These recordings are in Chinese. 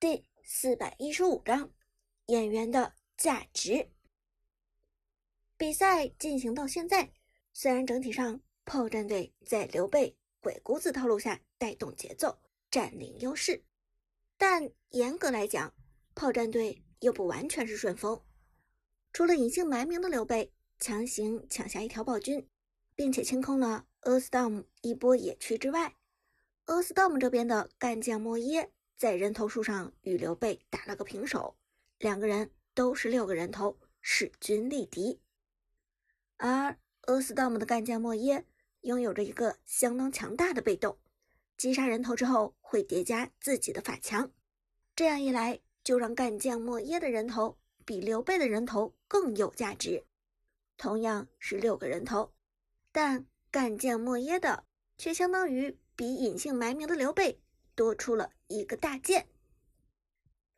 第四百一十五章演员的价值。比赛进行到现在，虽然整体上炮战队在刘备、鬼谷子套路下带动节奏、占领优势，但严格来讲，炮战队又不完全是顺风。除了隐姓埋名的刘备强行抢下一条暴君，并且清空了阿斯汤姆一波野区之外，阿斯汤姆这边的干将莫耶。在人头数上与刘备打了个平手，两个人都是六个人头，势均力敌。而阿斯道姆的干将莫耶拥有着一个相当强大的被动，击杀人头之后会叠加自己的法强，这样一来就让干将莫耶的人头比刘备的人头更有价值。同样是六个人头，但干将莫耶的却相当于比隐姓埋名的刘备。多出了一个大件，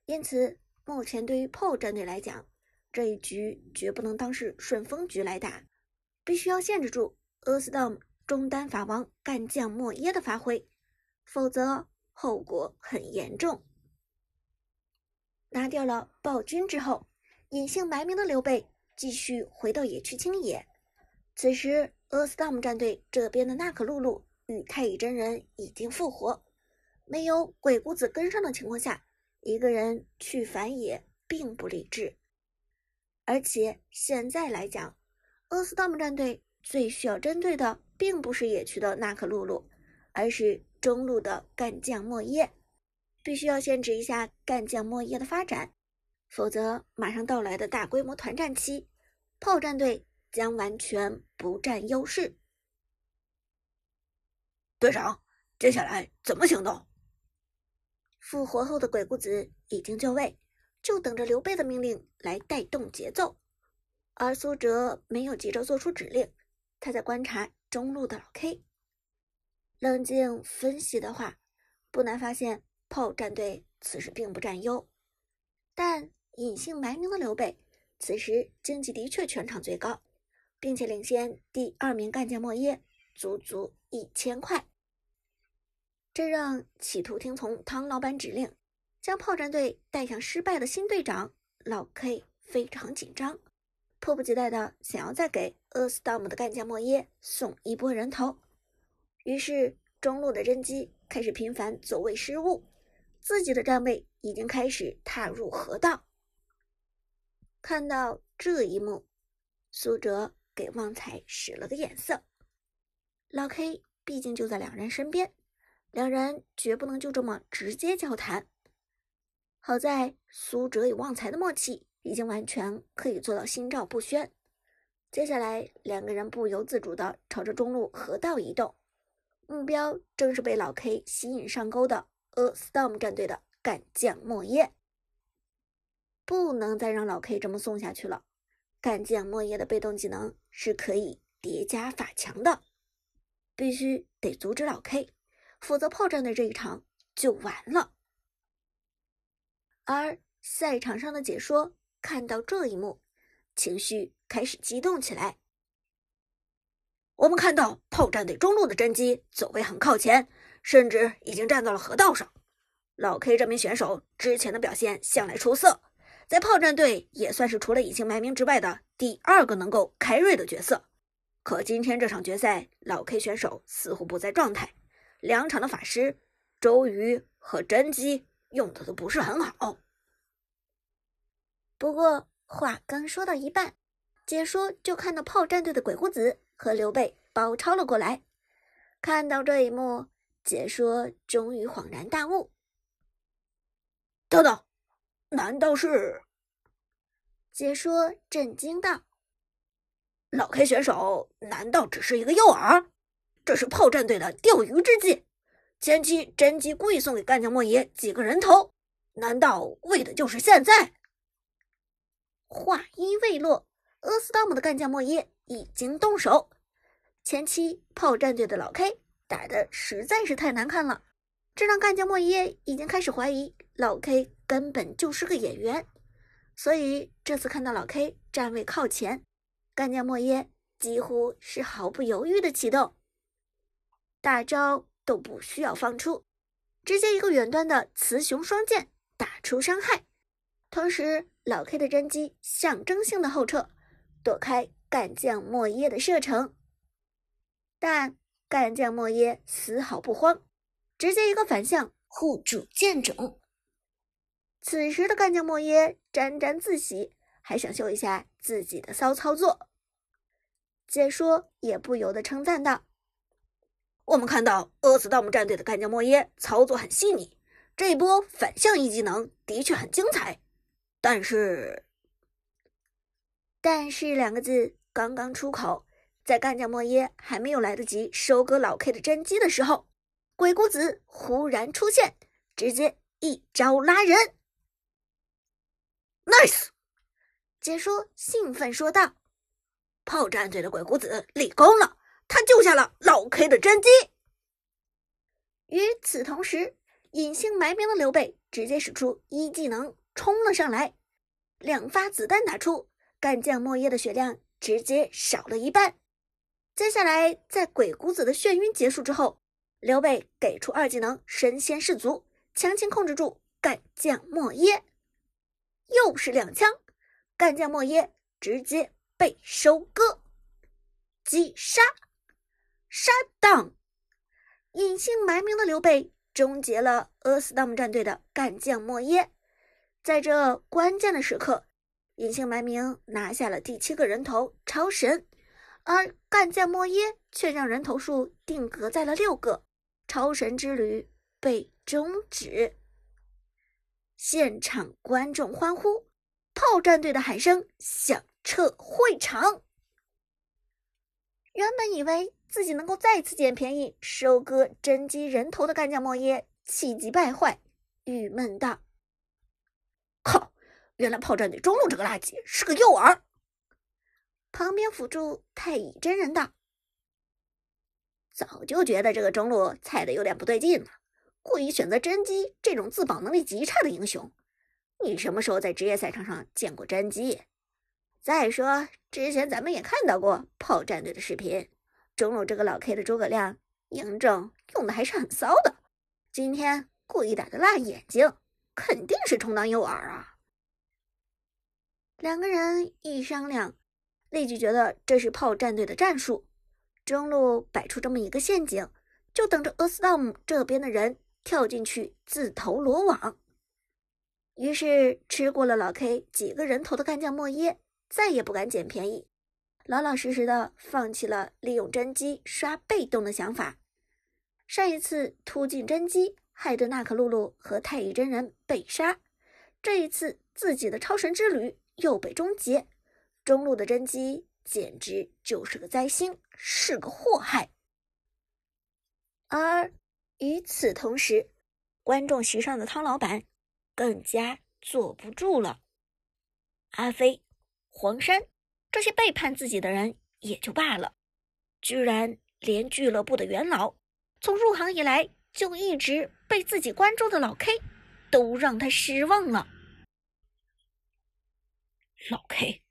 因此目前对于 PO 战队来讲，这一局绝不能当是顺风局来打，必须要限制住 Astom 中单法王干将莫耶的发挥，否则后果很严重。拿掉了暴君之后，隐姓埋名的刘备继续回到野区清野。此时 Astom 战队这边的娜可露露与太乙真人已经复活。没有鬼谷子跟上的情况下，一个人去反野并不理智。而且现在来讲，阿斯达姆战队最需要针对的并不是野区的娜可露露，而是中路的干将莫耶。必须要限制一下干将莫耶的发展，否则马上到来的大规模团战期，炮战队将完全不占优势。队长，接下来怎么行动？复活后的鬼谷子已经就位，就等着刘备的命令来带动节奏。而苏哲没有急着做出指令，他在观察中路的老 K。冷静分析的话，不难发现炮战队此时并不占优，但隐姓埋名的刘备此时经济的确全场最高，并且领先第二名干将莫邪足足一千块。这让企图听从汤老板指令，将炮战队带向失败的新队长老 K 非常紧张，迫不及待的想要再给阿斯道姆的干将莫耶送一波人头。于是中路的甄姬开始频繁走位失误，自己的站位已经开始踏入河道。看到这一幕，苏哲给旺财使了个眼色，老 K 毕竟就在两人身边。两人绝不能就这么直接交谈。好在苏哲与旺财的默契已经完全可以做到心照不宣。接下来，两个人不由自主地朝着中路河道移动，目标正是被老 K 吸引上钩的 A Storm 战队的干将莫邪。不能再让老 K 这么送下去了。干将莫邪的被动技能是可以叠加法强的，必须得阻止老 K。否则，炮战队这一场就完了。而赛场上的解说看到这一幕，情绪开始激动起来。我们看到炮战队中路的甄姬走位很靠前，甚至已经站到了河道上。老 K 这名选手之前的表现向来出色，在炮战队也算是除了隐姓埋名之外的第二个能够开瑞的角色。可今天这场决赛，老 K 选手似乎不在状态。两场的法师周瑜和甄姬用的都不是很好。不过话刚说到一半，解说就看到炮战队的鬼谷子和刘备包抄了过来。看到这一幕，解说终于恍然大悟。等等，难道是？解说震惊道：“老 K 选手难道只是一个诱饵？”这是炮战队的钓鱼之计。前期甄姬故意送给干将莫邪几个人头，难道为的就是现在？话音未落，阿斯达姆的干将莫邪已经动手。前期炮战队的老 K 打的实在是太难看了，这让干将莫邪已经开始怀疑老 K 根本就是个演员。所以这次看到老 K 站位靠前，干将莫邪几乎是毫不犹豫的启动。大招都不需要放出，直接一个远端的雌雄双剑打出伤害。同时，老 K 的真机象征性的后撤，躲开干将莫邪的射程。但干将莫邪丝毫不慌，直接一个反向护住剑种。此时的干将莫邪沾沾自喜，还想秀一下自己的骚操作。解说也不由得称赞道：“我们看到饿死盗墓战队的干将莫耶操作很细腻，这一波反向一技能的确很精彩。”但是，但是两个字刚刚出口，在干将莫耶还没有来得及收割老 K 的真机的时候，鬼谷子忽然出现，直接一招拉人。Nice！解说兴奋说道：“炮战队的鬼谷子立功了，他救下了老 K 的真机。”与此同时，隐姓埋名的刘备直接使出一技能。冲了上来，两发子弹打出，干将莫邪的血量直接少了一半。接下来，在鬼谷子的眩晕结束之后，刘备给出二技能身先士卒，强行控制住干将莫邪，又是两枪，干将莫邪直接被收割，击杀，杀当，隐姓埋名的刘备终结了阿斯达姆战队的干将莫耶。在这关键的时刻，隐姓埋名拿下了第七个人头超神，而干将莫耶却让人头数定格在了六个，超神之旅被终止。现场观众欢呼，炮战队的喊声响彻会场。原本以为自己能够再次捡便宜收割真机人头的干将莫耶，气急败坏，郁闷道。靠！原来炮战队中路这个垃圾是个诱饵。旁边辅助太乙真人道：“早就觉得这个中路菜的有点不对劲了，故意选择真姬这种自保能力极差的英雄。你什么时候在职业赛场上见过真姬？再说之前咱们也看到过炮战队的视频，中路这个老 K 的诸葛亮嬴政用的还是很骚的。今天故意打的辣眼睛。”肯定是充当诱饵啊！两个人一商量，立即觉得这是炮战队的战术，中路摆出这么一个陷阱，就等着 Astom 这边的人跳进去自投罗网。于是吃过了老 K 几个人头的干将莫耶，再也不敢捡便宜，老老实实的放弃了利用真机刷被动的想法。上一次突进真机。害得娜可露露和太乙真人被杀，这一次自己的超神之旅又被终结，中路的真机简直就是个灾星，是个祸害。而与此同时，观众席上的汤老板更加坐不住了。阿飞、黄山这些背叛自己的人也就罢了，居然连俱乐部的元老从入行以来。就一直被自己关注的老 K，都让他失望了。老 K，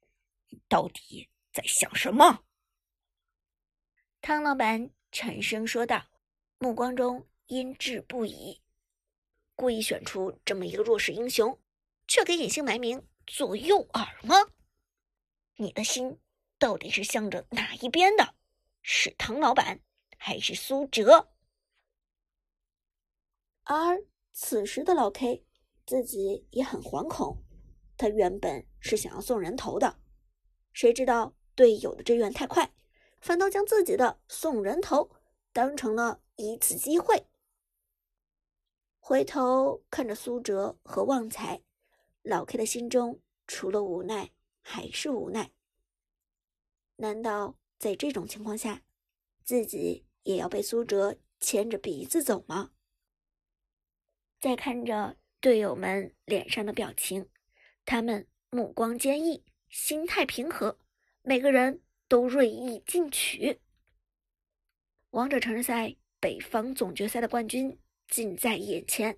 你到底在想什么？汤老板沉声说道，目光中阴鸷不已。故意选出这么一个弱势英雄，却给隐姓埋名做诱饵吗？你的心到底是向着哪一边的？是唐老板，还是苏哲？而此时的老 K 自己也很惶恐，他原本是想要送人头的，谁知道队友的支援太快，反倒将自己的送人头当成了一次机会。回头看着苏哲和旺财，老 K 的心中除了无奈还是无奈。难道在这种情况下，自己也要被苏哲牵着鼻子走吗？在看着队友们脸上的表情，他们目光坚毅，心态平和，每个人都锐意进取。王者城市赛北方总决赛的冠军近在眼前，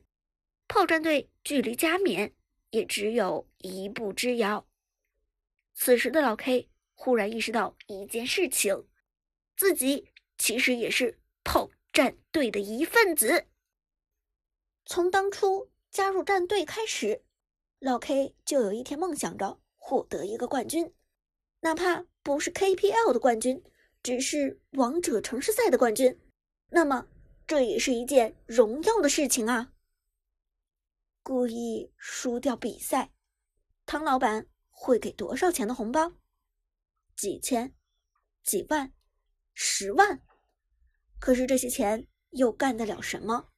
炮战队距离加冕也只有一步之遥。此时的老 K 忽然意识到一件事情，自己其实也是炮战队的一份子。从当初加入战队开始，老 K 就有一天梦想着获得一个冠军，哪怕不是 KPL 的冠军，只是王者城市赛的冠军，那么这也是一件荣耀的事情啊！故意输掉比赛，唐老板会给多少钱的红包？几千、几万、十万？可是这些钱又干得了什么？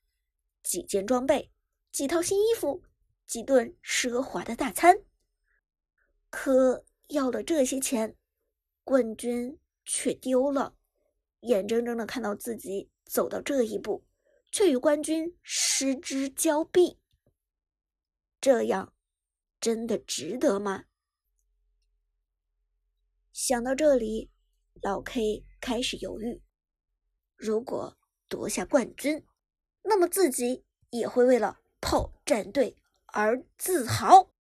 几件装备，几套新衣服，几顿奢华的大餐。可要了这些钱，冠军却丢了，眼睁睁的看到自己走到这一步，却与冠军失之交臂。这样，真的值得吗？想到这里，老 K 开始犹豫。如果夺下冠军，那么自己也会为了炮战队而自豪。